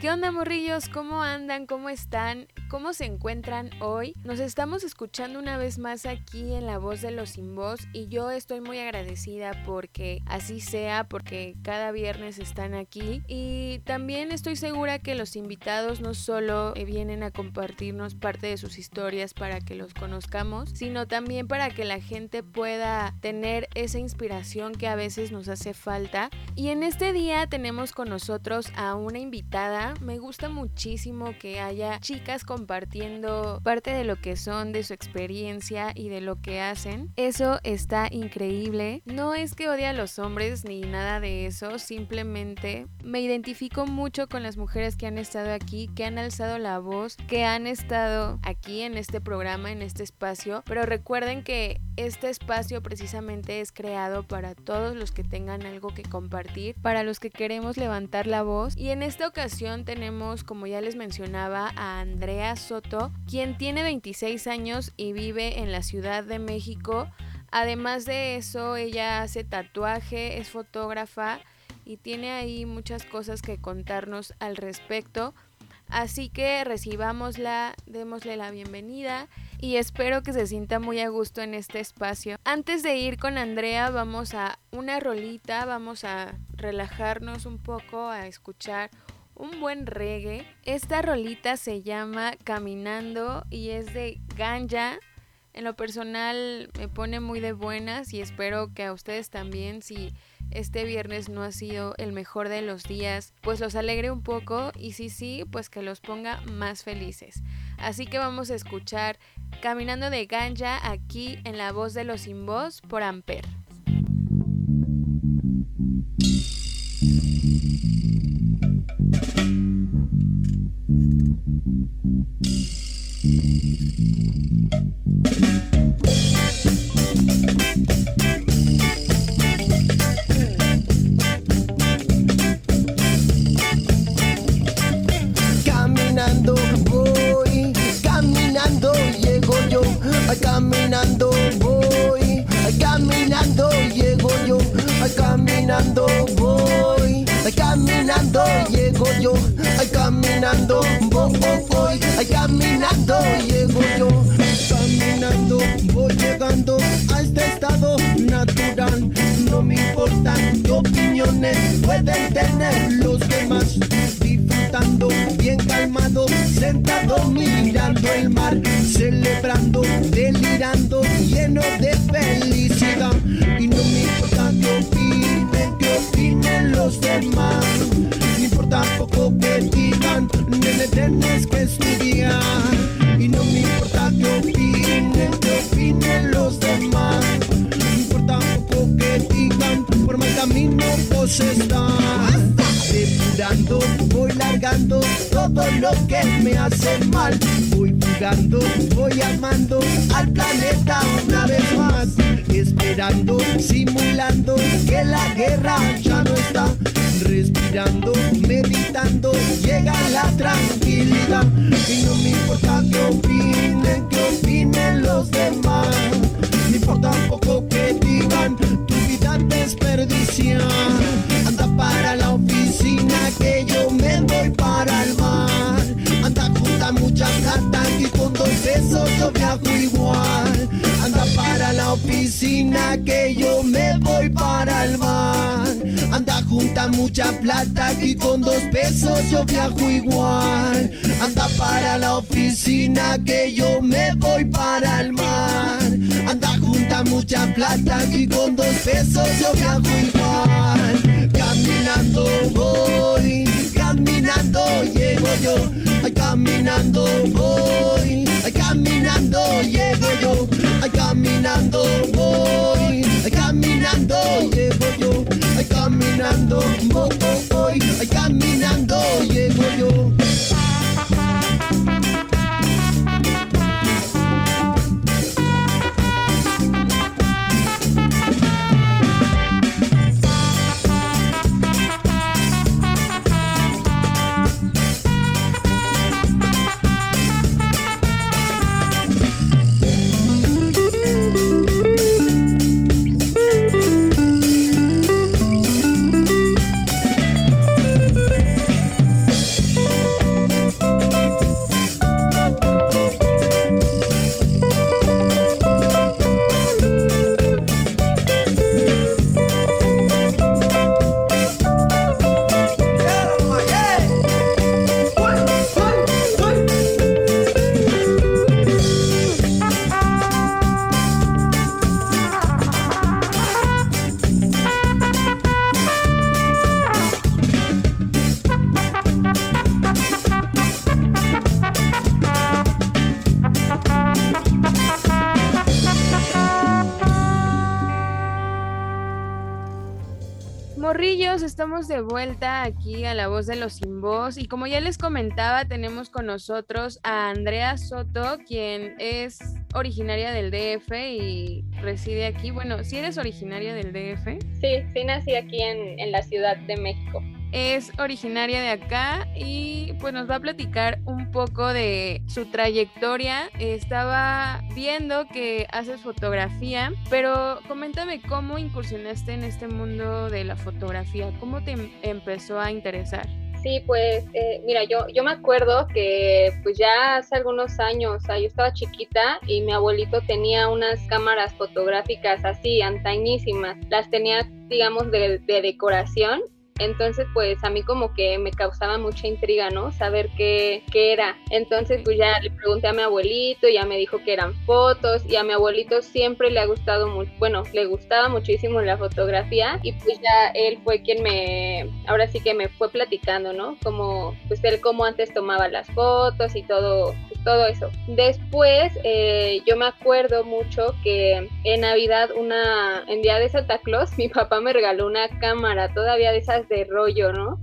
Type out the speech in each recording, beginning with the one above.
¿Qué onda morrillos? ¿Cómo andan? ¿Cómo están? ¿Cómo se encuentran hoy? Nos estamos escuchando una vez más aquí en La Voz de los Sin Voz y yo estoy muy agradecida porque así sea, porque cada viernes están aquí y también estoy segura que los invitados no solo eh, vienen a compartirnos parte de sus historias para que los conozcamos, sino también para que la gente pueda tener esa inspiración que a veces nos hace falta. Y en este día tenemos con nosotros a una invitada me gusta muchísimo que haya chicas compartiendo parte de lo que son, de su experiencia y de lo que hacen. Eso está increíble. No es que odie a los hombres ni nada de eso, simplemente me identifico mucho con las mujeres que han estado aquí, que han alzado la voz, que han estado aquí en este programa, en este espacio. Pero recuerden que este espacio precisamente es creado para todos los que tengan algo que compartir, para los que queremos levantar la voz. Y en esta ocasión tenemos, como ya les mencionaba, a Andrea Soto, quien tiene 26 años y vive en la Ciudad de México. Además de eso, ella hace tatuaje, es fotógrafa y tiene ahí muchas cosas que contarnos al respecto. Así que recibámosla, démosle la bienvenida y espero que se sienta muy a gusto en este espacio. Antes de ir con Andrea, vamos a una rolita, vamos a relajarnos un poco, a escuchar un buen reggae. Esta rolita se llama Caminando y es de Ganja. En lo personal me pone muy de buenas y espero que a ustedes también, si este viernes no ha sido el mejor de los días, pues los alegre un poco y si sí, pues que los ponga más felices. Así que vamos a escuchar Caminando de Ganja aquí en la voz de los sin voz por Amper. Caminando voy, caminando llego yo, caminando voy, caminando llego yo, caminando voy, caminando llego yo, caminando voy, caminando llego yo, caminando voy llegando a este estado natural, no me importan qué opiniones pueden tener los demás disfrutando, bien calmado, sentado mirando el mar, celebrando, delirando, lleno de felicidad. Y no me importa qué opinen, qué opinen los demás. No importa poco que digan, nene, tienes que estudiar. Y no me importa qué opinen, qué opinen los demás. No importa poco que digan, por mal camino vos estás depurando, voy largando todo lo que me hace mal. Voy jugando, voy amando al planeta una vez más. Esperando, simulando que la guerra ya no está. Respirando, meditando, llega la tranquilidad. Y no me importa que opinen, que opinen los demás. No importa poco que digan, tu vida desperdiciar. Anda para la oficina que yo me voy para el mar. Anda junta mucha plata y con dos pesos yo viajo igual. Anda para la oficina que yo me voy para el mar. Anda junta mucha plata y con dos pesos yo viajo igual. Anda para la oficina que yo me voy para el mar. Anda junta mucha plata y con dos pesos yo viajo igual. Caminando voy, caminando llego yo. Ay, caminando voy, ay, caminando llego yo. Ay, caminando voy, ay, caminando llego caminando voy, ay, caminando llego yo. Estamos de vuelta aquí a La Voz de los Sin Voz y como ya les comentaba, tenemos con nosotros a Andrea Soto, quien es originaria del DF y reside aquí. Bueno, si eres originaria del DF. Sí, sí nací aquí en, en la Ciudad de México es originaria de acá y pues nos va a platicar un poco de su trayectoria. Estaba viendo que haces fotografía, pero coméntame cómo incursionaste en este mundo de la fotografía, cómo te em-, empezó a interesar. Sí, pues eh, mira, yo, yo me acuerdo que pues ya hace algunos años, yo estaba chiquita y mi abuelito tenía unas cámaras fotográficas así, antañísimas. Las tenía, digamos, de, de decoración entonces, pues a mí como que me causaba mucha intriga, ¿no? Saber qué, qué era. Entonces, pues ya le pregunté a mi abuelito, ya me dijo que eran fotos y a mi abuelito siempre le ha gustado mucho, bueno, le gustaba muchísimo la fotografía y pues ya él fue quien me, ahora sí que me fue platicando, ¿no? Como, pues él como antes tomaba las fotos y todo, todo eso. Después, eh, yo me acuerdo mucho que en Navidad, una, en día de Santa Claus, mi papá me regaló una cámara todavía de esas de rollo, ¿no?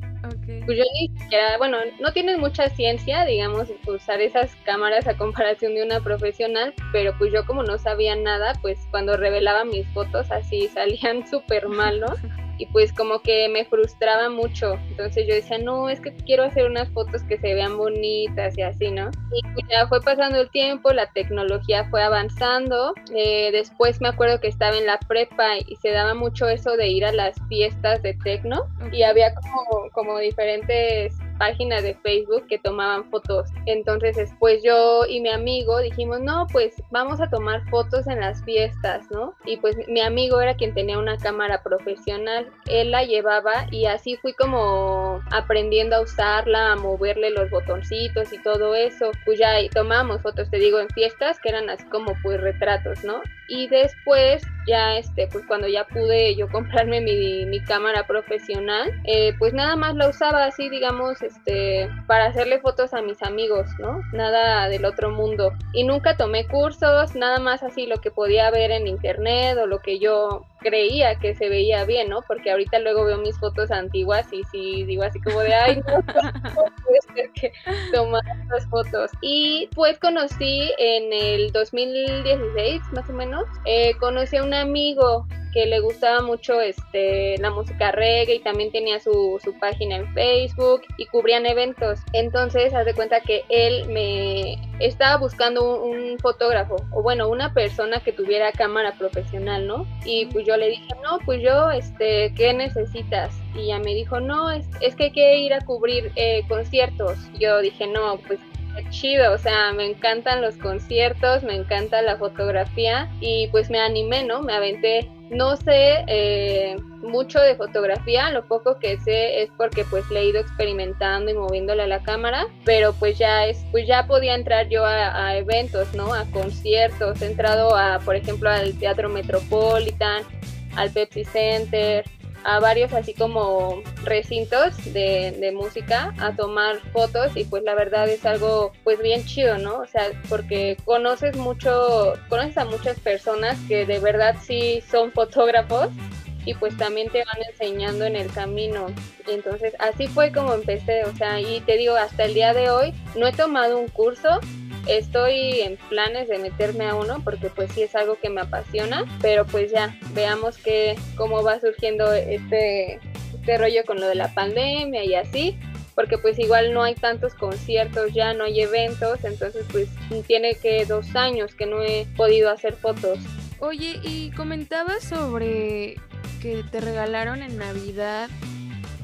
Pues yo ni siquiera, bueno, no tienen mucha ciencia, digamos, usar esas cámaras a comparación de una profesional, pero pues yo como no sabía nada, pues cuando revelaba mis fotos así salían súper mal, ¿no? y pues como que me frustraba mucho. Entonces yo decía, no, es que quiero hacer unas fotos que se vean bonitas y así, ¿no? Y pues ya fue pasando el tiempo, la tecnología fue avanzando. Eh, después me acuerdo que estaba en la prepa y se daba mucho eso de ir a las fiestas de tecno y había como, como diferentes páginas de Facebook que tomaban fotos. Entonces después yo y mi amigo dijimos, no, pues vamos a tomar fotos en las fiestas, ¿no? Y pues mi amigo era quien tenía una cámara profesional, él la llevaba y así fui como aprendiendo a usarla, a moverle los botoncitos y todo eso. Pues ya tomamos fotos, te digo, en fiestas que eran así como pues retratos, ¿no? Y después ya este, pues cuando ya pude yo comprarme mi, mi cámara profesional, eh, pues nada más la usaba así, digamos, este, para hacerle fotos a mis amigos, ¿no? Nada del otro mundo. Y nunca tomé cursos, nada más así lo que podía ver en internet o lo que yo creía que se veía bien, ¿no? Porque ahorita luego veo mis fotos antiguas y sí digo así como de, ay, no, puede ser que tomar estas fotos. Y pues conocí en el 2016, más o menos, eh, conocí a un amigo que le gustaba mucho este, la música reggae y también tenía su, su página en Facebook y cubrían eventos. Entonces, haz de cuenta que él me estaba buscando un, fotógrafo o bueno, una persona que tuviera cámara profesional, ¿no? Y pues yo le dije, no, pues yo, este, ¿qué necesitas? Y ella me dijo, no, es, es que hay que ir a cubrir eh, conciertos. Yo dije, no, pues chido, o sea, me encantan los conciertos, me encanta la fotografía y pues me animé, ¿no? Me aventé. No sé eh, mucho de fotografía, lo poco que sé es porque pues le he ido experimentando y moviéndole a la cámara, pero pues ya es, pues ya podía entrar yo a, a eventos, ¿no? A conciertos, he entrado a, por ejemplo, al Teatro Metropolitan, al Pepsi Center, a varios así como recintos de, de, música a tomar fotos y pues la verdad es algo pues bien chido, ¿no? O sea, porque conoces mucho, conoces a muchas personas que de verdad sí son fotógrafos y pues también te van enseñando en el camino. Y entonces así fue como empecé, o sea, y te digo, hasta el día de hoy no he tomado un curso, Estoy en planes de meterme a uno porque pues sí es algo que me apasiona, pero pues ya veamos que cómo va surgiendo este, este rollo con lo de la pandemia y así, porque pues igual no hay tantos conciertos ya, no hay eventos, entonces pues tiene que dos años que no he podido hacer fotos. Oye, y comentabas sobre que te regalaron en Navidad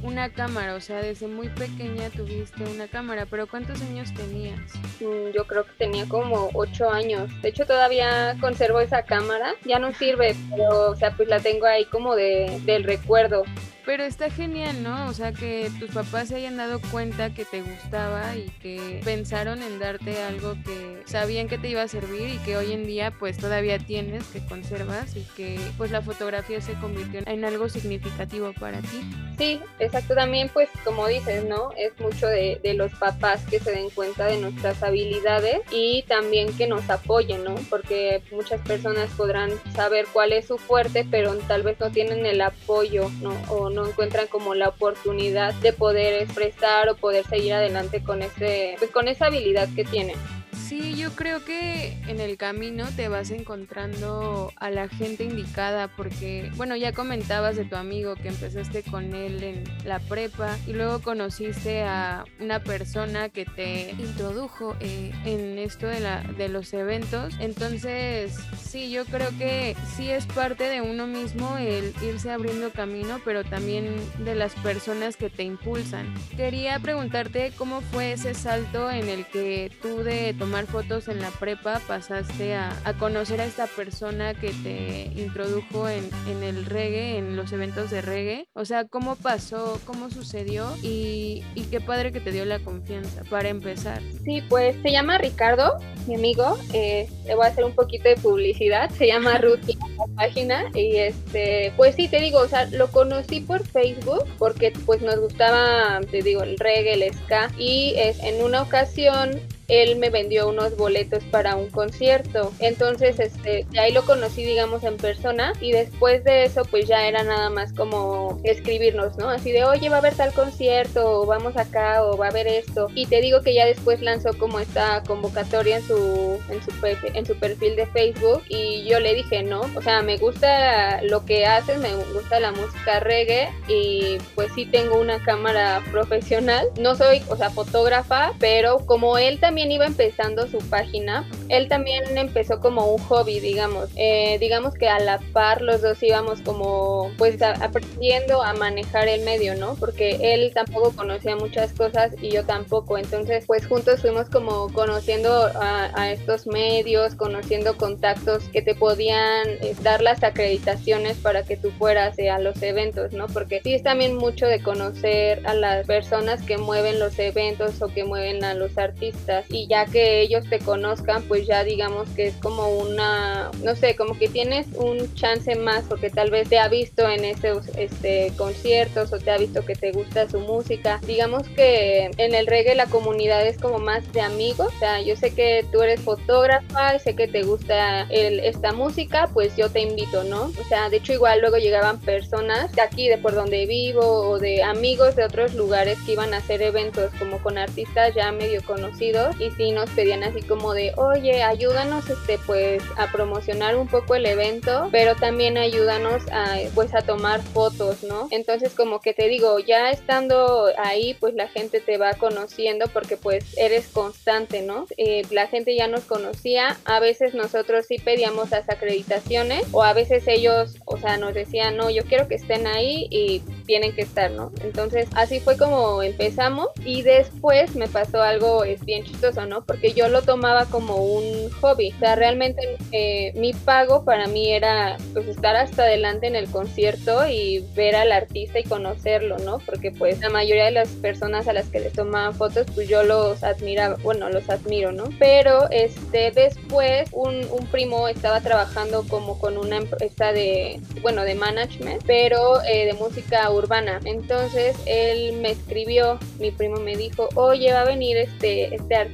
una cámara, o sea, desde muy pequeña tuviste una cámara, pero ¿cuántos años tenías? Mm, yo creo que tenía como ocho años. De hecho, todavía conservo esa cámara. Ya no sirve, pero, o sea, pues la tengo ahí como de, del recuerdo. Pero está genial, ¿no? O sea, que tus papás se hayan dado cuenta que te gustaba y que pensaron en darte algo que sabían que te iba a servir y que hoy en día pues todavía tienes, que conservas y que pues la fotografía se convirtió en algo significativo para ti. Sí, exacto. También pues como dices, ¿no? Es mucho de, los papás que se den cuenta de nuestras habilidades y también que nos apoyen, ¿no? Porque muchas personas podrán saber cuál es su fuerte, pero tal vez no tienen el apoyo, ¿no? No encuentran como la oportunidad de poder expresar o poder seguir adelante con ese, pues con esa habilidad que tienen. Sí, yo creo que en el camino te vas encontrando a la gente indicada porque, bueno, ya comentabas de tu amigo que empezaste con él en la prepa y luego conociste a una persona que te introdujo eh, en esto de, la, de los eventos. Entonces, sí, yo creo que sí es parte de uno mismo el irse abriendo camino, pero también de las personas que te impulsan. Quería preguntarte cómo fue ese salto en el que tú de tomar fotos en la prepa pasaste a, conocer a esta persona que te introdujo en, el reggae, en los eventos de reggae? O sea, ¿cómo pasó? ¿Cómo sucedió? Y, qué padre que te dio la confianza para empezar. Sí, pues se llama Ricardo, mi amigo. Eh, le voy a hacer un poquito de publicidad. Se llama Ruti la página. Y este, pues sí, te digo, o sea, lo conocí por Facebook porque pues nos gustaba, te digo, el reggae, el ska. Y es, en una ocasión él me vendió unos boletos para un concierto. Entonces, este, de ahí lo conocí, digamos, en persona y después de eso, pues ya era nada más como escribirnos, ¿no? Así de, oye, va a haber tal concierto, o vamos acá, o va a haber esto. Y te digo que ya después lanzó como esta convocatoria en su, en su, en su perfil de Facebook y yo le dije, no, o sea, me gusta lo que haces, me gusta la música reggae y pues sí tengo una cámara profesional. No soy, o sea, fotógrafa, pero como él también iba empezando su página, él también empezó como un hobby, digamos. Eh, digamos que a la par los dos íbamos como pues aprendiendo a manejar el medio, ¿no? Porque él tampoco conocía muchas cosas y yo tampoco. Entonces pues juntos fuimos como conociendo a, estos medios, conociendo contactos que te podían eh, dar las acreditaciones para que tú fueras eh, a los eventos, ¿no? Porque sí es también mucho de conocer a las personas que mueven los eventos o que mueven a los artistas y ya que ellos te conozcan, pues ya digamos que es como una, no sé, como que tienes un chance más porque tal vez te ha visto en esos este, conciertos o te ha visto que te gusta su música. Digamos que en el reggae la comunidad es como más de amigos, o sea, yo sé que tú eres fotógrafa y sé que te gusta esta música, pues yo te invito, ¿no? O sea, de hecho igual luego llegaban personas de aquí, de por donde vivo o de amigos de otros lugares que iban a hacer eventos como con artistas ya medio conocidos y sí nos pedían así como de, oye, ayúdanos este pues a promocionar un poco el evento, pero también ayúdanos a pues a tomar fotos, ¿no? Entonces como que te digo, ya estando ahí pues la gente te va conociendo porque pues eres constante, ¿no? Eh, la gente ya nos conocía, a veces nosotros sí pedíamos las acreditaciones o a veces ellos, o sea, nos decían, no, yo quiero que estén ahí y tienen que estar, ¿no? Entonces así fue como empezamos y después me pasó algo es bien chistoso ¿no? Porque yo lo tomaba como un hobby. O sea, realmente eh, mi pago para mí era pues estar hasta adelante en el concierto y ver al artista y conocerlo, ¿no? Porque pues la mayoría de las personas a las que les tomaban fotos, pues yo los admiraba, bueno, los admiro, ¿no? Pero este después un, un primo estaba trabajando como con una empresa de, bueno, de management, pero eh, de música urbana. Entonces él me escribió, mi primo me dijo, oye, va a venir este, este artista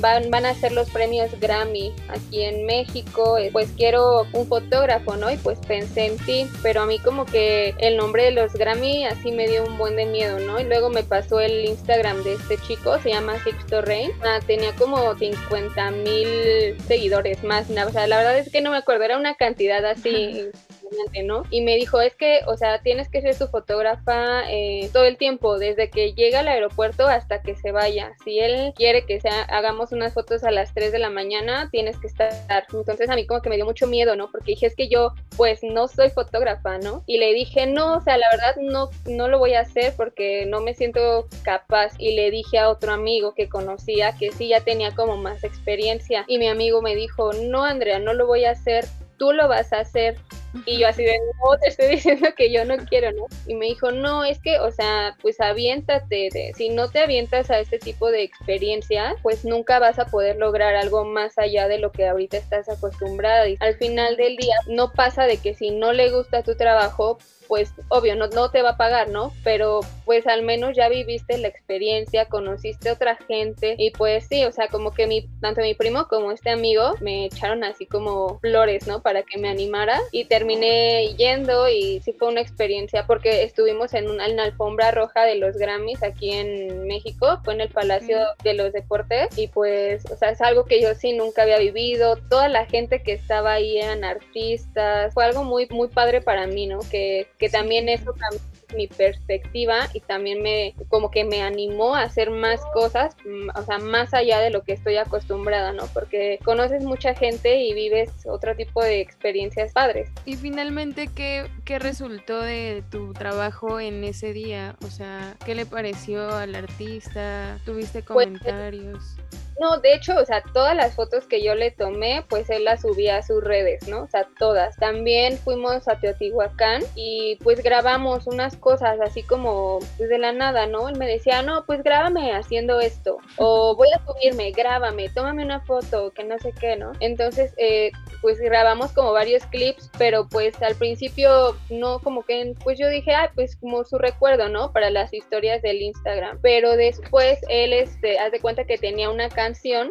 van, van a ser los premios Grammy aquí en México, eh, pues quiero un fotógrafo, ¿no? Y pues pensé en ti, pero a mí como que el nombre de los Grammy así me dio un buen de miedo, ¿no? Y luego me pasó el Instagram de este chico, se llama Sixto Rain, ah, tenía como 50 mil seguidores más, o sea, la verdad es que no me acuerdo, era una cantidad así ¿no? Y me dijo, es que, o sea, tienes que ser su fotógrafa eh, todo el tiempo, desde que llega al aeropuerto hasta que se vaya. Si él quiere que sea, hagamos unas fotos a las 3 de la mañana, tienes que estar. Entonces a mí como que me dio mucho miedo, ¿no? Porque dije, es que yo pues no soy fotógrafa, ¿no? Y le dije, no, o sea, la verdad no, no lo voy a hacer porque no me siento capaz. Y le dije a otro amigo que conocía que sí ya tenía como más experiencia. Y mi amigo me dijo, no, Andrea, no lo voy a hacer tú lo vas a hacer. Y yo así de, no, te estoy diciendo que yo no quiero, ¿no? Y me dijo, no, es que, o sea, pues aviéntate, de, si no te avientas a este tipo de experiencia, pues nunca vas a poder lograr algo más allá de lo que ahorita estás acostumbrada. Y al final del día, no pasa de que si no le gusta tu trabajo, pues obvio, no, no te va a pagar, ¿no? Pero pues al menos ya viviste la experiencia, conociste a otra gente y pues sí, o sea, como que mi, tanto mi primo como este amigo me echaron así como flores, ¿no? Para que me animara y te terminé yendo y sí fue una experiencia porque estuvimos en una, alfombra roja de los Grammys aquí en México, fue en el Palacio de los Deportes y pues, o sea, es algo que yo sí nunca había vivido, toda la gente que estaba ahí eran artistas, fue algo muy, muy padre para mí, ¿no? Que, que también eso cambió mi perspectiva y también me como que me animó a hacer más cosas, mm, o sea, más allá de lo que estoy acostumbrada, ¿no? Porque conoces mucha gente y vives otro tipo de experiencias padres. Y finalmente, ¿qué, qué resultó de tu trabajo en ese día? O sea, ¿qué le pareció al artista? ¿Tuviste pues, comentarios? No, de hecho, o sea, todas las fotos que yo le tomé, pues él las subía a sus redes, ¿no? O sea, todas. También fuimos a Teotihuacán y pues grabamos unas cosas así como pues de la nada, ¿no? Él me decía, no, pues grábame haciendo esto. O voy a subirme, grábame, tómame una foto, que no sé qué, ¿no? Entonces, eh, pues grabamos como varios clips, pero pues al principio no como que, pues yo dije, ah, pues como su recuerdo, ¿no? Para las historias del Instagram. Pero después él, este, haz de cuenta que tenía una canción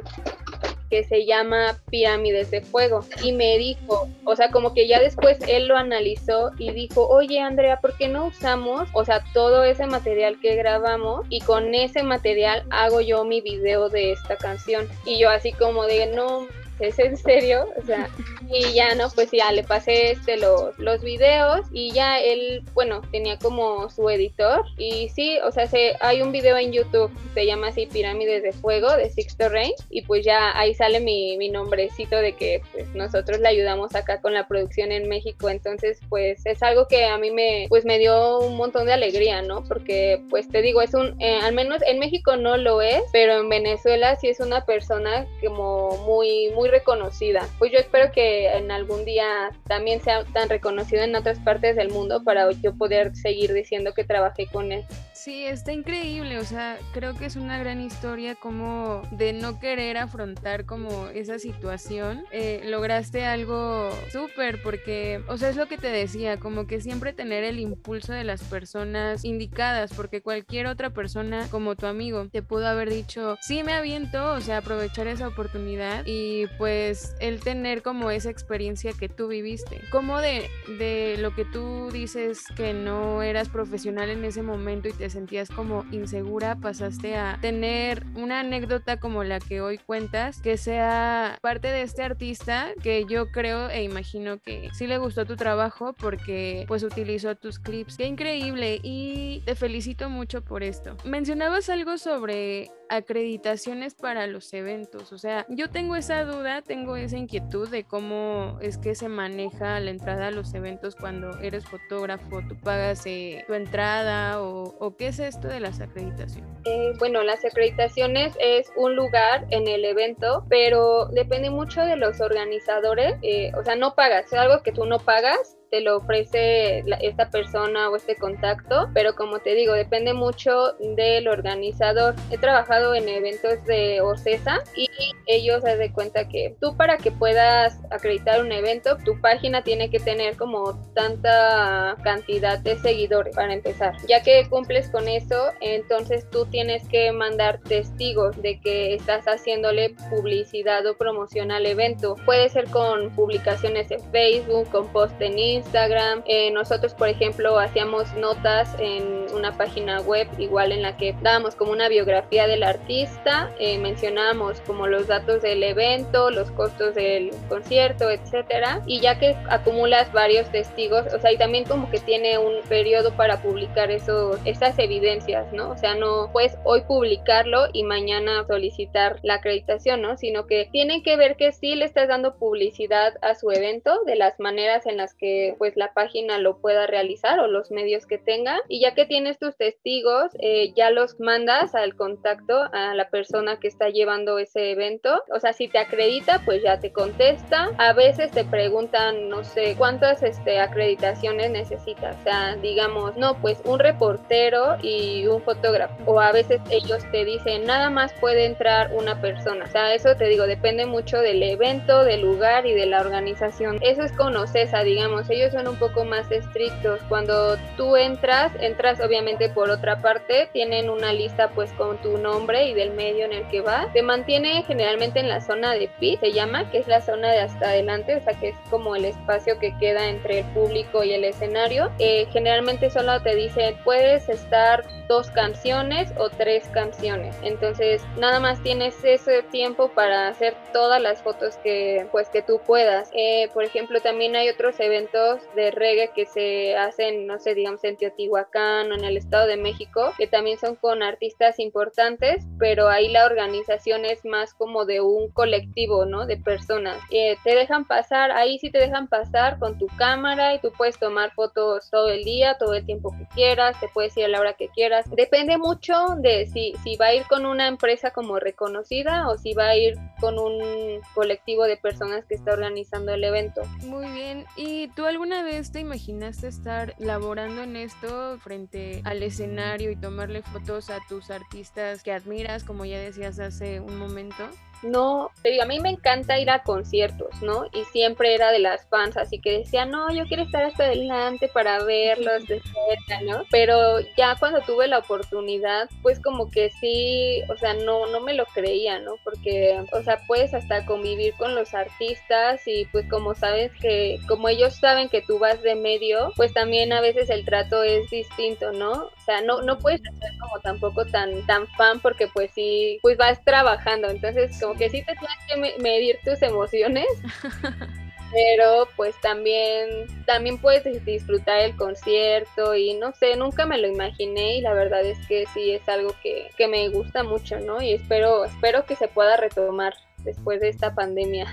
que se llama Pirámides de Fuego. Y me dijo, o sea, como que ya después él lo analizó y dijo, oye Andrea, ¿por qué no usamos, o sea, todo ese material que grabamos y con ese material hago yo mi video de esta canción? Y yo así como de, no, ¿es en serio? O sea, y ya, ¿no? Pues ya le pasé este, los, los videos y ya él, bueno, tenía como su editor y sí, o sea, se, hay un video en YouTube, se llama así Pirámides de Fuego de Sixto Rain y pues ya ahí sale mi, mi nombrecito de que pues nosotros le ayudamos acá con la producción en México, entonces pues es algo que a mí me, pues me dio un montón de alegría, ¿no? Porque pues te digo, es un, eh, al menos en México no lo es, pero en Venezuela sí es una persona como muy, muy reconocida. Pues yo espero que en algún día también sea tan reconocido en otras partes del mundo para yo poder seguir diciendo que trabajé con él. Sí, está increíble, o sea, creo que es una gran historia como de no querer afrontar como esa situación. Eh, lograste algo súper porque, o sea, es lo que te decía, como que siempre tener el impulso de las personas indicadas, porque cualquier otra persona como tu amigo te pudo haber dicho, sí me aviento, o sea, aprovechar esa oportunidad y pues el tener como esa experiencia que tú viviste. Como de, de lo que tú dices que no eras profesional en ese momento y te sentías como insegura, pasaste a tener una anécdota como la que hoy cuentas, que sea parte de este artista que yo creo e imagino que sí le gustó tu trabajo porque pues utilizó tus clips. Qué increíble y te felicito mucho por esto. Mencionabas algo sobre acreditaciones para los eventos. O sea, yo tengo esa duda, tengo esa inquietud de cómo es que se maneja la entrada a los eventos cuando eres fotógrafo, tú pagas eh, tu entrada o, qué es esto de las acreditaciones. Eh, bueno, las acreditaciones es un lugar en el evento, pero depende mucho de los organizadores. Eh, o sea, no pagas, es algo que tú no pagas te lo ofrece esta persona o este contacto, pero como te digo, depende mucho del organizador. He trabajado en eventos de OCESA y ellos se de cuenta que tú para que puedas acreditar un evento, tu página tiene que tener como tanta cantidad de seguidores para empezar. Ya que cumples con eso, entonces tú tienes que mandar testigos de que estás haciéndole publicidad o promoción al evento. Puede ser con publicaciones en Facebook, con post en Instagram, Instagram. Eh, nosotros, por ejemplo, hacíamos notas en una página web igual en la que dábamos como una biografía del artista, eh, mencionábamos como los datos del evento, los costos del concierto, etcétera. Y ya que acumulas varios testigos, o sea, y también como que tiene un periodo para publicar esos, esas evidencias, ¿no? O sea, no puedes hoy publicarlo y mañana solicitar la acreditación, ¿no? Sino que tienen que ver que sí le estás dando publicidad a su evento de las maneras en las que pues la página lo pueda realizar o los medios que tenga. Y ya que tienes tus testigos eh, ya los mandas al contacto a la persona que está llevando ese evento. O sea si te acredita pues ya te contesta. A veces te preguntan no sé cuántas este, acreditaciones necesitas o sea digamos no pues un reportero y un fotógrafo. O a veces ellos te dicen nada más puede entrar una persona. O sea eso te digo depende mucho del evento del lugar y de la organización. Eso es con OCESA digamos son un poco más estrictos. Cuando tú entras, entras obviamente por otra parte, tienen una lista pues con tu nombre y del medio en el que vas. Te mantiene generalmente en la zona de pit, se llama, que es la zona de hasta adelante, o sea que es como el espacio que queda entre el público y el escenario. Eh, generalmente solo te dicen puedes estar dos canciones o tres canciones. Entonces nada más tienes ese tiempo para hacer todas las fotos que pues que tú puedas. Eh, por ejemplo también hay otros eventos de reggae que se hacen, no sé, digamos en Teotihuacán o en el Estado de México, que también son con artistas importantes, pero ahí la organización es más como de un colectivo, ¿no? De personas. Eh, te dejan pasar, ahí sí te dejan pasar con tu cámara y tú puedes tomar fotos todo el día, todo el tiempo que quieras, te puedes ir a la hora que quieras. Depende mucho de si, si va a ir con una empresa como reconocida o si va a ir con un colectivo de personas que está organizando el evento. Muy bien. ¿Y tú alguna vez te imaginaste estar laborando en esto frente al escenario y tomarle fotos a tus artistas que admiras, como ya decías hace un momento? No, te digo, a mí me encanta ir a conciertos, ¿no? Y siempre era de las fans, así que decía, no, yo quiero estar hasta adelante para verlos de cerca, ¿no? Pero ya cuando tuve la oportunidad, pues como que sí, o sea, no, no me lo creía, ¿no? Porque, o sea, puedes hasta convivir con los artistas y pues como sabes que, como ellos saben que tú vas de medio, pues también a veces el trato es distinto, ¿no? O sea, no, no puedes ser como tampoco tan, tan fan porque pues sí, pues vas trabajando, entonces como que sí te tienes que medir tus emociones. pero pues también también puedes disfrutar el concierto y no sé, nunca me lo imaginé y la verdad es que sí es algo que, que me gusta mucho, ¿no? Y espero espero que se pueda retomar después de esta pandemia.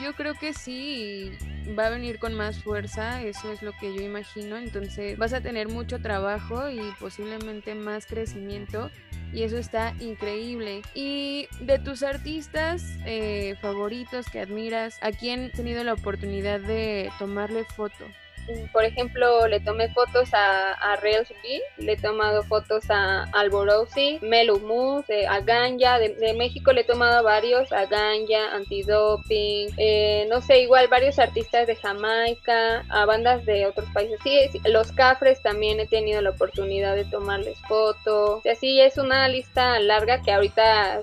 Yo creo que sí, va a venir con más fuerza, eso es lo que yo imagino, entonces vas a tener mucho trabajo y posiblemente más crecimiento y eso está increíble. Y de tus artistas eh, favoritos que admiras, ¿a quién has tenido la oportunidad de tomarle foto? Por ejemplo, le tomé fotos a, a B, le he tomado fotos a Alborosi, Melu Moose, a Ganja, de, México le he tomado varios, a Ganja, Antidoping, eh, no sé, igual varios artistas de Jamaica, a bandas de otros países. Sí, los Cafres también he tenido la oportunidad de tomarles fotos. Y así es una lista larga que ahorita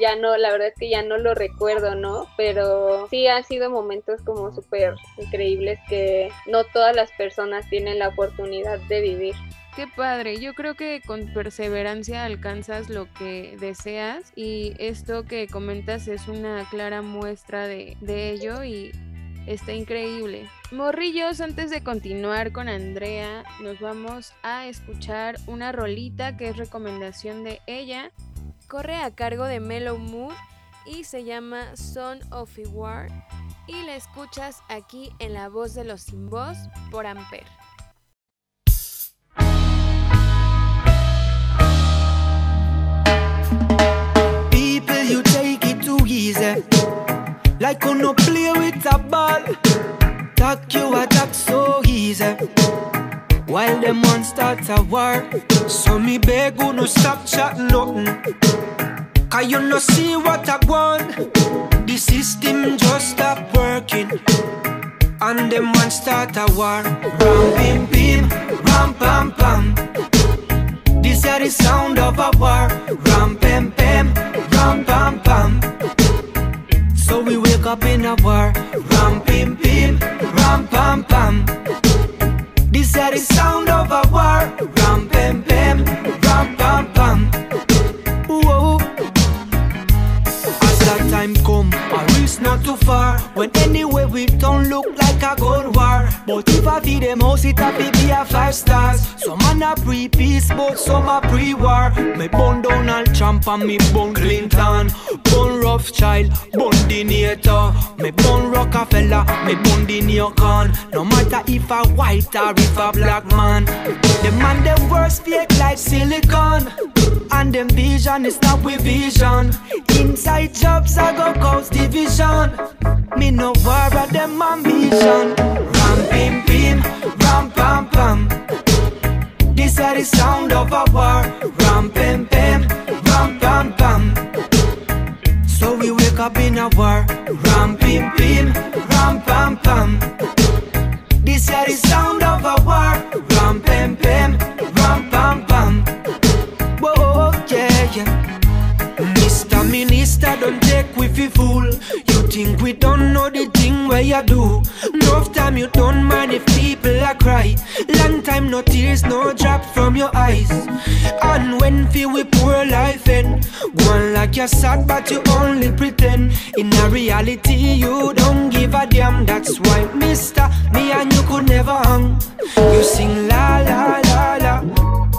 ya no, la verdad es que ya no lo recuerdo, ¿no? Pero sí han sido momentos como súper increíbles que no todas las personas tienen la oportunidad de vivir. Qué padre, yo creo que con perseverancia alcanzas lo que deseas y esto que comentas es una clara muestra de, de ello y está increíble. Morrillos, antes de continuar con Andrea, nos vamos a escuchar una rolita que es recomendación de ella. Corre a cargo de Mellow Mood y se llama Son of War y la escuchas aquí en La Voz de los Sin Voz por Amper. People, you take it too easy. Like on no play with a ball. Talk you attack so easy. While them one start a war. So me beg you no stop chat nothing. Cause you no see what I want. System just stop working. And them one start a war. Ram bim bim, ram pam pam. This is the sound of a war. Ram pam pam, ram pam pam. So we wake up in a war. Ram pim pim, ram pam pam. Them house, it a be a five stars. Some man a pre-peace, but some a pre-war. Me bun Donald Trump and me bun Clinton. Bun Rothschild, bun Dinator. Me bun Rockefeller, me bun the neocon. No matter if a white or if a black man. The man the worst fake like silicon. And them vision is not with vision. Inside jobs I go cause division. Me no war worry them ambition. Ram pim pim, ram pam pam. This is the sound of a war. Ram pim pim, take we fi fool. You think we don't know the thing where you do? Enough time you don't mind if people are cry. Long time no tears, no drop from your eyes. And when feel we poor life end, One like you're sad, but you only pretend. In a reality, you don't give a damn. That's why, Mister, me and you could never hang. You sing la la la la.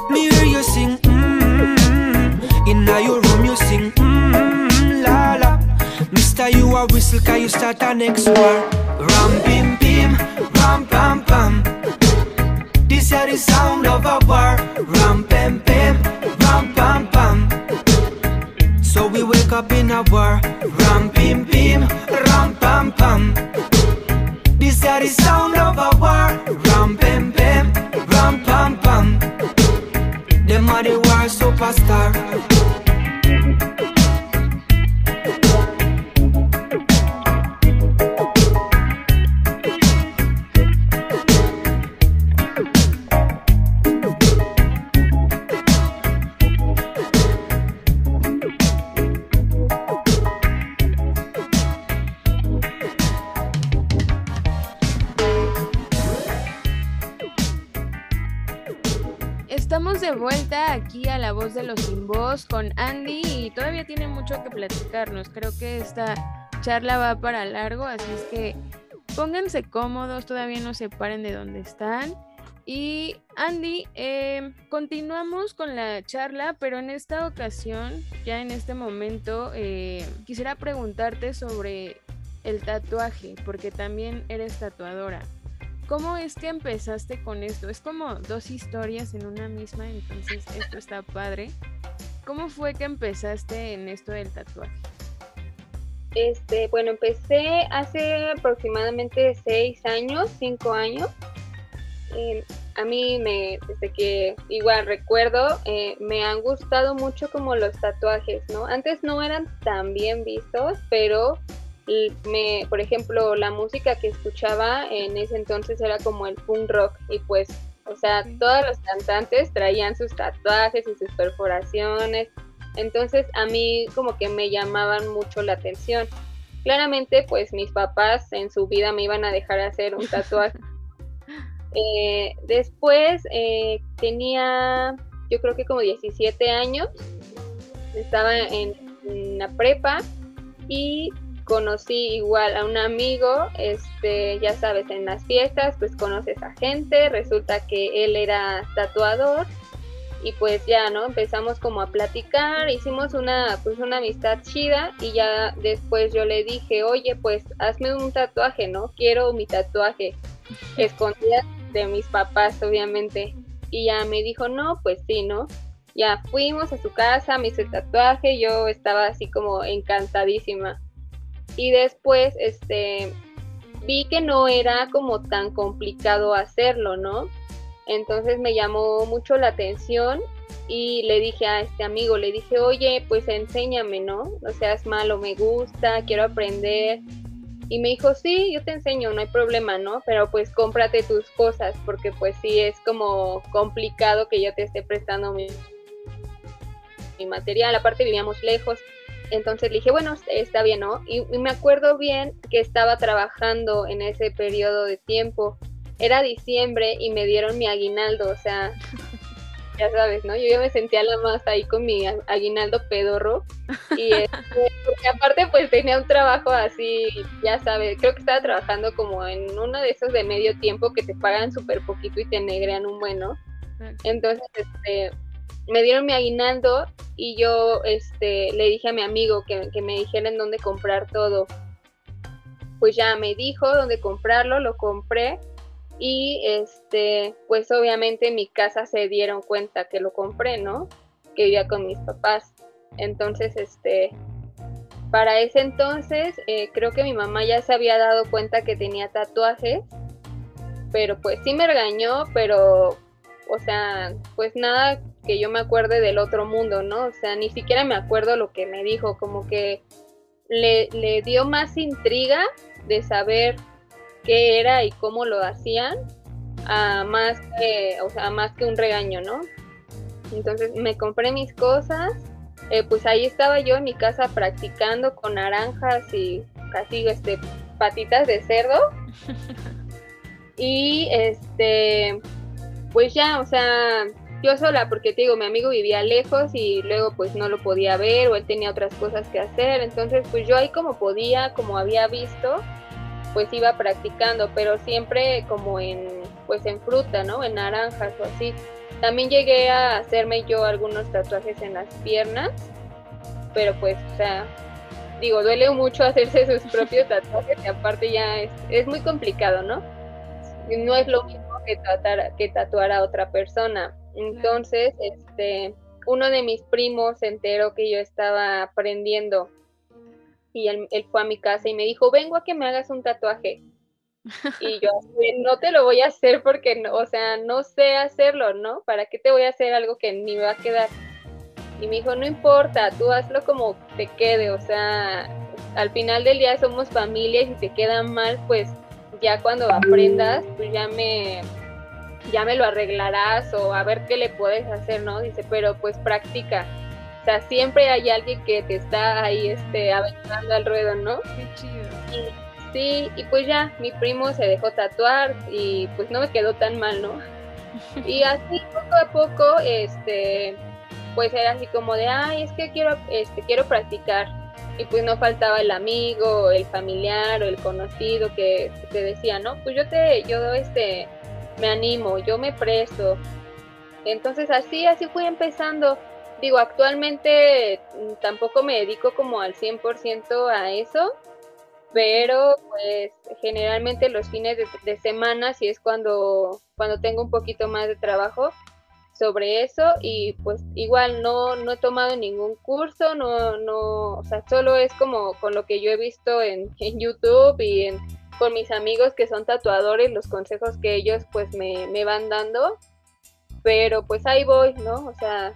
Me hear you sing mmm. In your you a whistle 'cause you start a next war. Ram bim bim, ram pam pam. This is the sound of a war. Ram pam pam, ram pam pam. So we wake up in a war. Ram bim bim, ram pam pam. This is the sound of a war. Ram pam pam, ram pam pam. Them are the war superstar. De vuelta aquí a La Voz de los Sin Voz con Andy y todavía tiene mucho que platicarnos. Creo que esta charla va para largo, así es que pónganse cómodos, todavía no se paren de donde están. Y Andy, eh, continuamos con la charla, pero en esta ocasión, ya en este momento, eh, quisiera preguntarte sobre el tatuaje, porque también eres tatuadora. ¿Cómo es que empezaste con esto? Es como dos historias en una misma, entonces esto está padre. ¿Cómo fue que empezaste en esto del tatuaje? Este, bueno, empecé hace aproximadamente seis años, cinco años. Eh, a mí me, desde que igual recuerdo, eh, me han gustado mucho como los tatuajes, ¿no? Antes no eran tan bien vistos, pero me, por ejemplo, la música que escuchaba en ese entonces era como el punk rock y pues, o sea, todos los cantantes traían sus tatuajes y sus perforaciones, entonces a mí como que me llamaban mucho la atención. Claramente, pues mis papás en su vida me iban a dejar hacer un tatuaje. Eh, después eh, tenía, yo creo que como 17 años, estaba en, en la prepa y conocí igual a un amigo, este, ya sabes, en las fiestas, pues conoces a gente, resulta que él era tatuador y pues ya, ¿no? Empezamos como a platicar, hicimos una, pues una amistad chida y ya después yo le dije, oye, pues hazme un tatuaje, ¿no? Quiero mi tatuaje, escondida de mis papás, obviamente. Y ya me dijo, no, pues sí, ¿no? Ya fuimos a su casa, me hizo el tatuaje, yo estaba así como encantadísima y después este vi que no era como tan complicado hacerlo, ¿no? Entonces me llamó mucho la atención y le dije a este amigo, le dije, oye, pues enséñame, ¿no? No seas malo, me gusta, quiero aprender. Y me dijo, sí, yo te enseño, no hay problema, ¿no? Pero pues cómprate tus cosas, porque pues sí es como complicado que yo te esté prestando mi, mi material. Aparte vivíamos lejos, entonces le dije, bueno, está bien, ¿no? Y, me acuerdo bien que estaba trabajando en ese periodo de tiempo. Era diciembre y me dieron mi aguinaldo, o sea, ya sabes, ¿no? Yo ya me sentía la más ahí con mi aguinaldo pedorro. Y este, porque aparte pues tenía un trabajo así, ya sabes, creo que estaba trabajando como en uno de esos de medio tiempo que te pagan súper poquito y te negrean un bueno. Entonces, este, me dieron mi aguinaldo y yo este, le dije a mi amigo que, que me dijera en dónde comprar todo. Pues ya me dijo dónde comprarlo, lo compré y este, pues obviamente en mi casa se dieron cuenta que lo compré, ¿no? Que vivía con mis papás. Entonces, este, para ese entonces eh, creo que mi mamá ya se había dado cuenta que tenía tatuajes, pero pues sí me regañó, pero, o sea, pues nada que yo me acuerde del otro mundo, ¿no? O sea, ni siquiera me acuerdo lo que me dijo, como que le, le dio más intriga de saber qué era y cómo lo hacían a más que, o sea, más que un regaño, ¿no? Entonces me compré mis cosas, eh, pues ahí estaba yo en mi casa practicando con naranjas y casi este patitas de cerdo. y este, pues ya, o sea, yo sola, porque te digo, mi amigo vivía lejos y luego pues no lo podía ver o él tenía otras cosas que hacer, entonces pues yo ahí como podía, como había visto, pues iba practicando, pero siempre como en, pues en fruta, ¿no? En naranjas o así. También llegué a hacerme yo algunos tatuajes en las piernas, pero pues, o sea, digo, duele mucho hacerse sus propios tatuajes y aparte ya es, es muy complicado, ¿no? No es lo mismo que, tratar, que tatuar a otra persona. Entonces, este, uno de mis primos se enteró que yo estaba aprendiendo y él, fue a mi casa y me dijo, vengo a que me hagas un tatuaje. Y yo, no te lo voy a hacer porque, no, o sea, no sé hacerlo, ¿no? ¿Para qué te voy a hacer algo que ni me va a quedar? Y me dijo, no importa, tú hazlo como te quede, o sea, al final del día somos familia y si te queda mal, pues ya cuando aprendas, pues ya me, ya me lo arreglarás o a ver qué le puedes hacer, ¿no? Dice, pero pues practica. O sea, siempre hay alguien que te está ahí este, aventando al ruedo, ¿no? Qué chido. sí, y pues ya, mi primo se dejó tatuar y pues no me quedó tan mal, ¿no? Y así poco a poco, este, pues era así como de, ay, es que quiero, este, quiero practicar. Y pues no faltaba el amigo, el familiar o el conocido que te decía, no, pues yo te, yo este, me animo, yo me presto. Entonces así, así fui empezando. Digo, actualmente mm, tampoco me dedico como al 100% a eso, pero pues generalmente los fines de, semana, si es cuando, cuando tengo un poquito más de trabajo sobre eso y pues igual no, no he tomado ningún curso, no, no, o sea, solo es como con lo que yo he visto en, en YouTube y en con mis amigos que son tatuadores, los consejos que ellos pues me, me van dando, pero pues ahí voy, ¿no? O sea,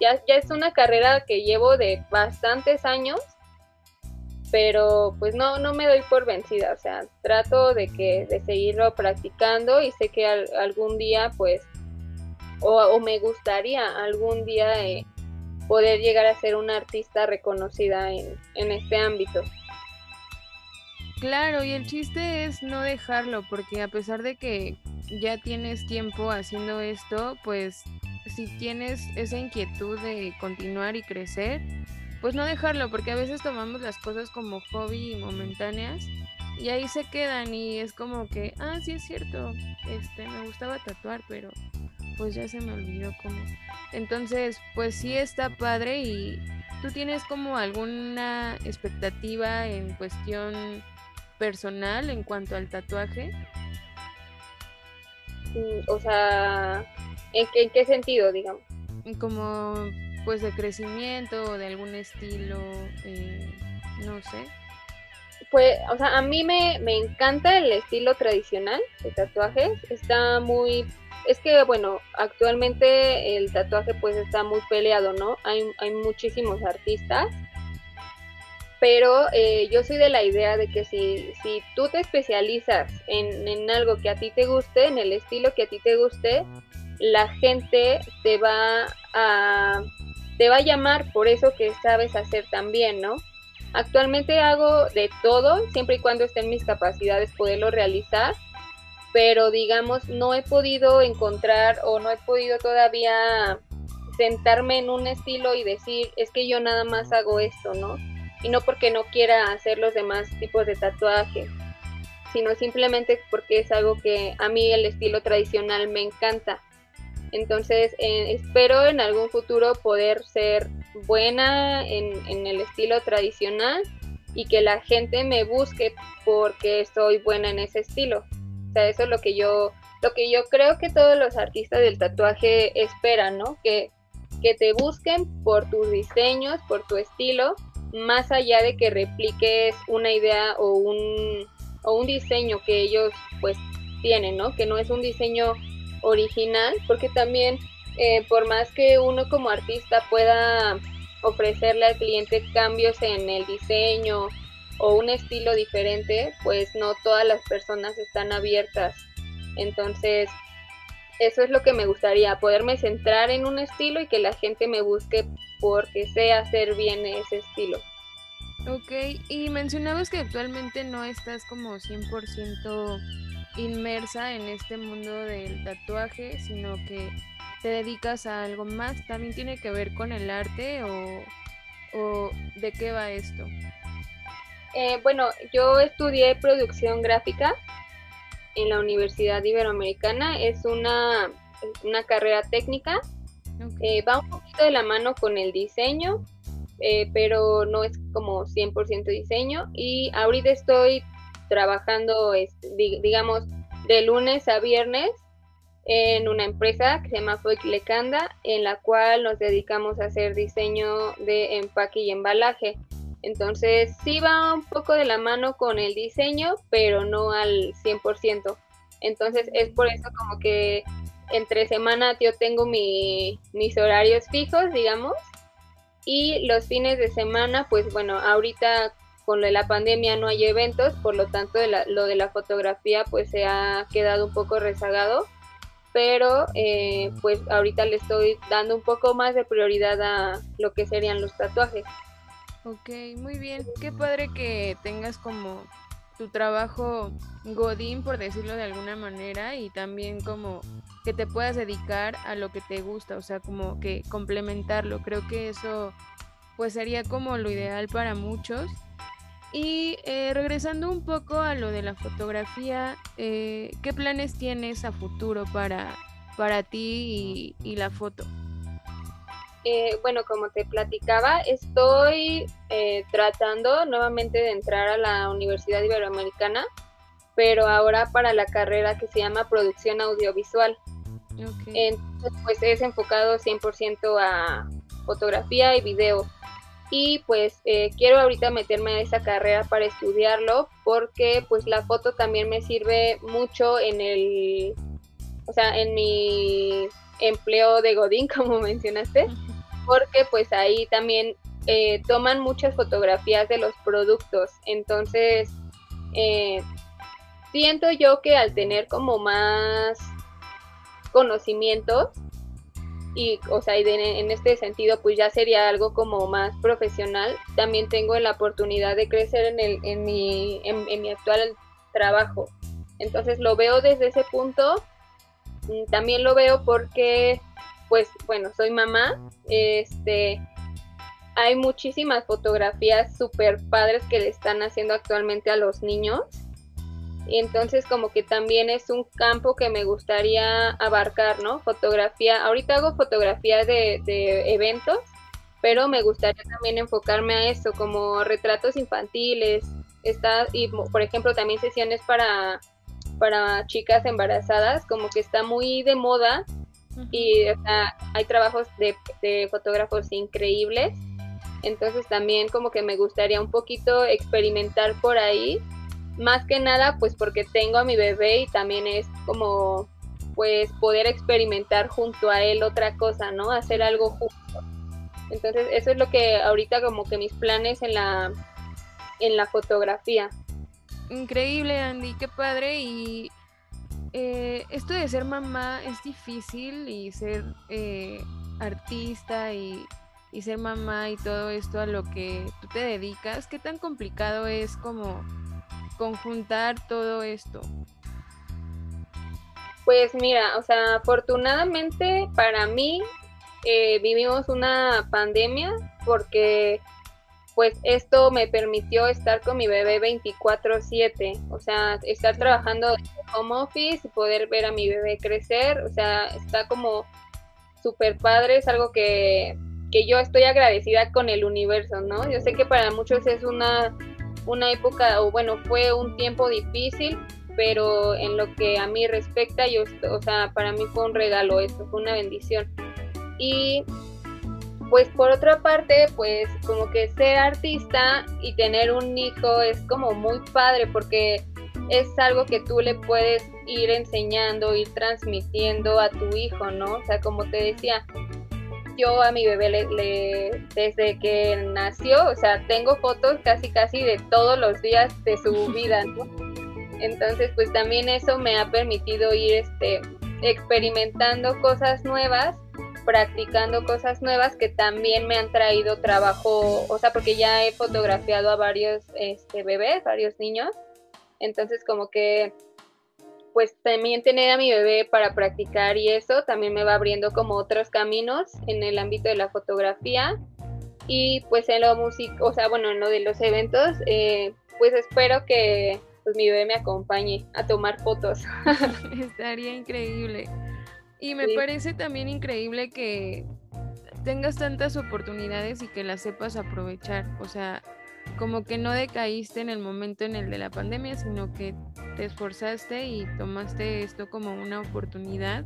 ya, ya es una carrera que llevo de bastantes años, pero pues no, no me doy por vencida, o sea, trato de que, de seguirlo practicando y sé que algún día pues, o, me gustaría algún día eh, poder llegar a ser una artista reconocida en, en este ámbito. Claro, y el chiste es no dejarlo, porque a pesar de que ya tienes tiempo haciendo esto, pues si tienes esa inquietud de continuar y crecer, pues no dejarlo, porque a veces tomamos las cosas como hobby momentáneas y ahí se quedan y es como que, ah, sí es cierto, este, me gustaba tatuar, pero pues ya se me olvidó cómo. Entonces, pues sí está padre y tú tienes como alguna expectativa en cuestión personal en cuanto al tatuaje? Mm, o sea, ¿en qué, sentido, digamos? Como pues de crecimiento o de algún estilo, eh, no sé. Pues, o sea, a mí me, me encanta el estilo tradicional de tatuajes. Está muy es que bueno, actualmente el tatuaje pues está muy peleado, ¿no? Hay, hay muchísimos artistas pero eh, yo soy de la idea de que si, si tú te especializas en, en, algo que a ti te guste, en el estilo que a ti te guste, la gente te va a, te va a llamar por eso que sabes hacer también, ¿no? Actualmente hago de todo, siempre y cuando estén mis capacidades poderlo realizar, pero digamos, no he podido encontrar o no he podido todavía sentarme en un estilo y decir, es que yo nada más hago esto, ¿no? y no porque no quiera hacer los demás tipos de tatuaje, sino simplemente porque es algo que a mí el estilo tradicional me encanta. Entonces eh, espero en algún futuro poder ser buena en, el estilo tradicional y que la gente me busque porque soy buena en ese estilo. Eso es lo que yo, lo que yo creo que todos los artistas del tatuaje esperan, ¿no? Que, que te busquen por tus diseños, por tu estilo más allá de que repliques una idea o un, o un diseño que ellos pues tienen, ¿no? Que no es un diseño original, porque también eh, por más que uno como artista pueda ofrecerle al cliente cambios en el diseño o un estilo diferente, pues no todas las personas están abiertas. Entonces, eso es lo que me gustaría, poderme centrar en un estilo y que la gente me busque porque sé hacer bien ese estilo. Ok, y mencionabas que actualmente no estás como 100% inmersa en este mundo del tatuaje, sino que te dedicas a algo más. ¿También tiene que ver con el arte o, o de qué va esto? Eh, bueno, yo estudié producción gráfica en la Universidad Iberoamericana. Es una, una carrera técnica. Eh, va un poquito de la mano con el diseño, eh, pero no es como 100% diseño. Y ahorita estoy trabajando, este, digamos, de lunes a viernes en una empresa que se llama Lecanda, en la cual nos dedicamos a hacer diseño de empaque y embalaje. Entonces sí va un poco de la mano con el diseño, pero no al 100%. Entonces es por eso como que entre semana yo tengo mis horarios fijos, digamos, y los fines de semana, pues bueno, ahorita con lo de la pandemia no hay eventos, por lo tanto lo de la fotografía pues se ha quedado un poco rezagado, pero eh, pues ahorita le estoy dando un poco más de prioridad a lo que serían los tatuajes. Ok, muy bien. Qué padre que tengas como tu trabajo godín, por decirlo de alguna manera, y también como que te puedas dedicar a lo que te gusta, o sea, como que complementarlo. Creo que eso pues sería como lo ideal para muchos. Y eh, regresando un poco a lo de la fotografía, eh, ¿qué planes tienes a futuro para, para ti y la foto? Eh, bueno, como te platicaba, estoy eh, tratando nuevamente de entrar a la Universidad Iberoamericana, pero ahora para la carrera que se llama Producción Audiovisual. Entonces, pues es enfocado 100% a fotografía y video. Y pues eh, quiero ahorita meterme a esa carrera para estudiarlo, porque pues la foto también me sirve mucho en el, o sea, en mi empleo de Godín, como mencionaste porque pues ahí también eh, toman muchas fotografías de los productos. Entonces, eh, siento yo que al tener como más conocimientos, y o sea, en este sentido, pues ya sería algo como más profesional, también tengo la oportunidad de crecer en, el, en, mi, en mi actual trabajo. Entonces lo veo desde ese punto. Mm, también lo veo porque pues bueno, soy mamá, este, hay muchísimas fotografías súper padres que le están haciendo actualmente a los niños. Y entonces como que también es un campo que me gustaría abarcar, ¿no? Fotografía, ahorita hago fotografía de, eventos, pero me gustaría también enfocarme a eso, como retratos infantiles, está, y por ejemplo también sesiones para, para chicas embarazadas, como que está muy de moda y hay trabajos de, fotógrafos increíbles. Entonces también como que me gustaría un poquito experimentar por ahí. Más que nada pues porque tengo a mi bebé y también es como pues poder experimentar junto a él otra cosa, ¿no? Hacer algo junto. Entonces eso es lo que ahorita como que mis planes en la, en la fotografía. Increíble Andy, qué padre y eh, esto de ser mamá es difícil y ser eh, artista y, ser mamá y todo esto a lo que tú te dedicas, ¿qué tan complicado es como conjuntar todo esto? Pues mira, o sea, afortunadamente para mí eh, vivimos una pandemia porque pues esto me permitió estar con mi bebé 24/7, o sea, estar trabajando en home office y poder ver a mi bebé crecer, o sea, está como súper padre, es algo que, que, yo estoy agradecida con el universo, ¿no? Yo sé que para muchos es una, una época, o bueno, fue un tiempo difícil, pero en lo que a mí respecta, yo, o sea, para mí fue un regalo esto, fue una bendición. Y pues por otra parte, pues como que ser artista y tener un hijo es como muy padre porque es algo que tú le puedes ir enseñando, ir transmitiendo a tu hijo, ¿no? O sea, como te decía, yo a mi bebé le, desde que nació, o sea, tengo fotos casi casi de todos los días de su vida, ¿no? Entonces, pues también eso me ha permitido ir este experimentando cosas nuevas, practicando cosas nuevas que también me han traído trabajo, o sea, porque ya he fotografiado a varios este, bebés, varios niños, entonces como que pues también tener a mi bebé para practicar y eso también me va abriendo como otros caminos en el ámbito de la fotografía y pues en lo músico, o sea, bueno, en lo de los eventos, eh, pues espero que pues mi bebé me acompañe a tomar fotos. Estaría increíble. Y me parece también increíble que tengas tantas oportunidades y que las sepas aprovechar. O sea, como que no decaíste en el momento en el de la pandemia, sino que te esforzaste y tomaste esto como una oportunidad.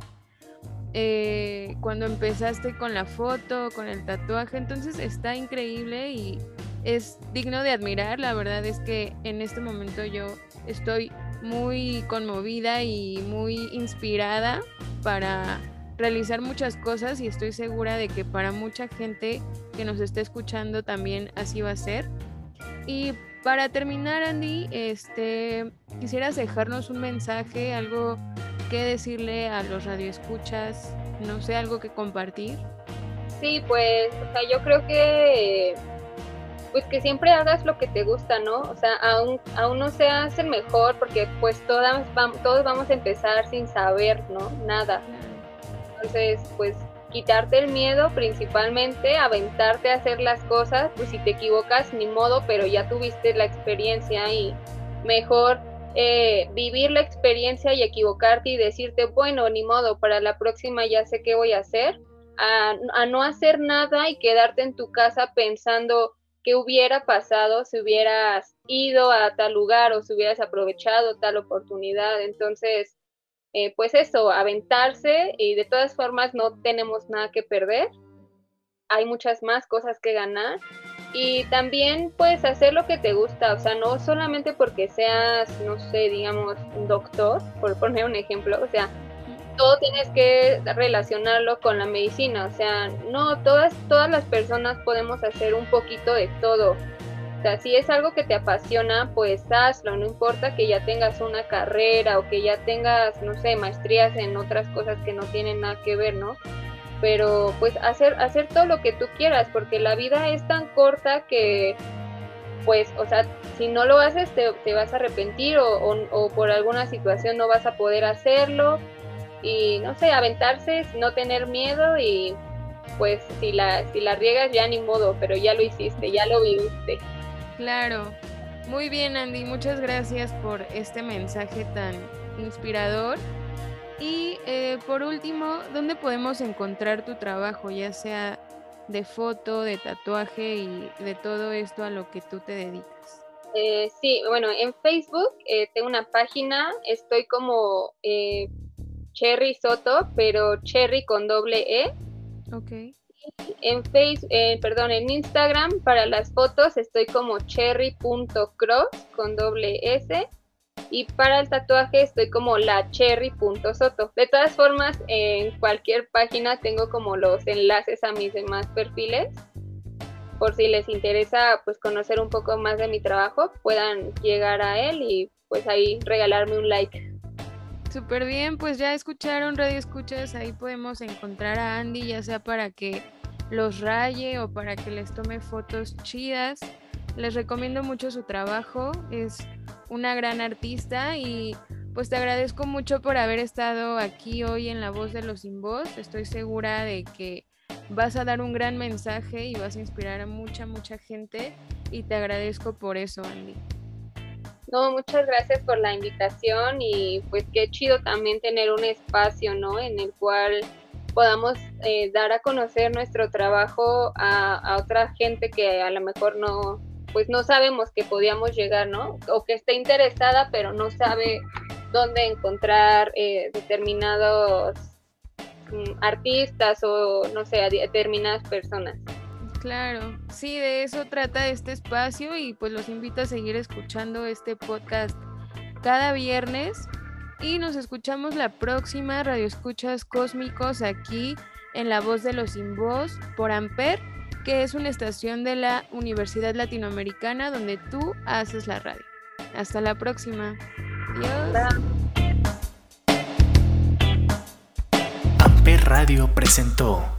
Eh, cuando empezaste con la foto, con el tatuaje, entonces está increíble y es digno de admirar. La verdad es que en este momento yo estoy muy conmovida y muy inspirada para realizar muchas cosas y estoy segura de que para mucha gente que nos esté escuchando también así va a ser. Y para terminar, Andy, este, quisieras dejarnos un mensaje, algo que decirle a los radioescuchas, no sé, algo que compartir. Sí, pues, o sea, yo creo que pues que siempre hagas lo que te gusta, ¿no? O sea, aún, aún no seas el mejor porque pues todas, todos vamos a empezar sin saber, ¿no? Nada. Entonces, pues quitarte el miedo principalmente, aventarte a hacer las cosas, pues si te equivocas, ni modo, pero ya tuviste la experiencia y mejor eh, vivir la experiencia y equivocarte y decirte, bueno, ni modo, para la próxima ya sé qué voy a hacer, a, a no hacer nada y quedarte en tu casa pensando, qué hubiera pasado si hubieras ido a tal lugar o si hubieras aprovechado tal oportunidad. Entonces, eh, pues eso, aventarse y de todas formas no tenemos nada que perder. Hay muchas más cosas que ganar y también puedes hacer lo que te gusta, o sea, no solamente porque seas, no sé, digamos, un doctor, por poner un ejemplo, o sea, todo tienes que relacionarlo con la medicina, o sea, no todas todas las personas podemos hacer un poquito de todo. O sea, si es algo que te apasiona, pues hazlo, no importa que ya tengas una carrera o que ya tengas, no sé, maestrías en otras cosas que no tienen nada que ver, ¿no? Pero pues hacer, hacer todo lo que tú quieras, porque la vida es tan corta que, pues, o sea, si no lo haces te, te vas a arrepentir o, o por alguna situación no vas a poder hacerlo y no sé, aventarse, no tener miedo y pues si la, si la riegas ya ni modo, pero ya lo hiciste, ya lo viviste. Claro. Muy bien, Andy, muchas gracias por este mensaje tan inspirador. Y eh, por último, ¿dónde podemos encontrar tu trabajo, ya sea de foto, de tatuaje y de todo esto a lo que tú te dedicas? Eh, sí, bueno, en Facebook eh, tengo una página, estoy como Cherry Soto, pero Cherry con doble E. Ok. En Facebook, eh, perdón, en Instagram para las fotos estoy como cherry.cross con doble S. Y para el tatuaje estoy como la cherry.soto. De todas formas, en cualquier página tengo como los enlaces a mis demás perfiles. Por si les interesa pues conocer un poco más de mi trabajo, puedan llegar a él y pues ahí regalarme un like. Súper bien, pues ya escucharon Radio Escuchas, ahí podemos encontrar a Andy, ya sea para que los raye o para que les tome fotos chidas. Les recomiendo mucho su trabajo, es una gran artista y pues te agradezco mucho por haber estado aquí hoy en La Voz de los Sin Voz. Estoy segura de que vas a dar un gran mensaje y vas a inspirar a mucha, mucha gente y te agradezco por eso, Andy. No, muchas gracias por la invitación y pues qué chido también tener un espacio, ¿no? En el cual podamos eh, dar a conocer nuestro trabajo a, otra gente que a lo mejor no, pues no sabemos que podíamos llegar, ¿no? O que esté interesada pero no sabe dónde encontrar eh, determinados mm, artistas o no sé, determinadas personas. Claro, sí, de eso trata este espacio y pues los invito a seguir escuchando este podcast cada viernes y nos escuchamos la próxima Radio Escuchas Cósmicos aquí en La Voz de los Sin Voz por Amper, que es una estación de la Universidad Latinoamericana donde tú haces la radio. Hasta la próxima. Adiós. Radio presentó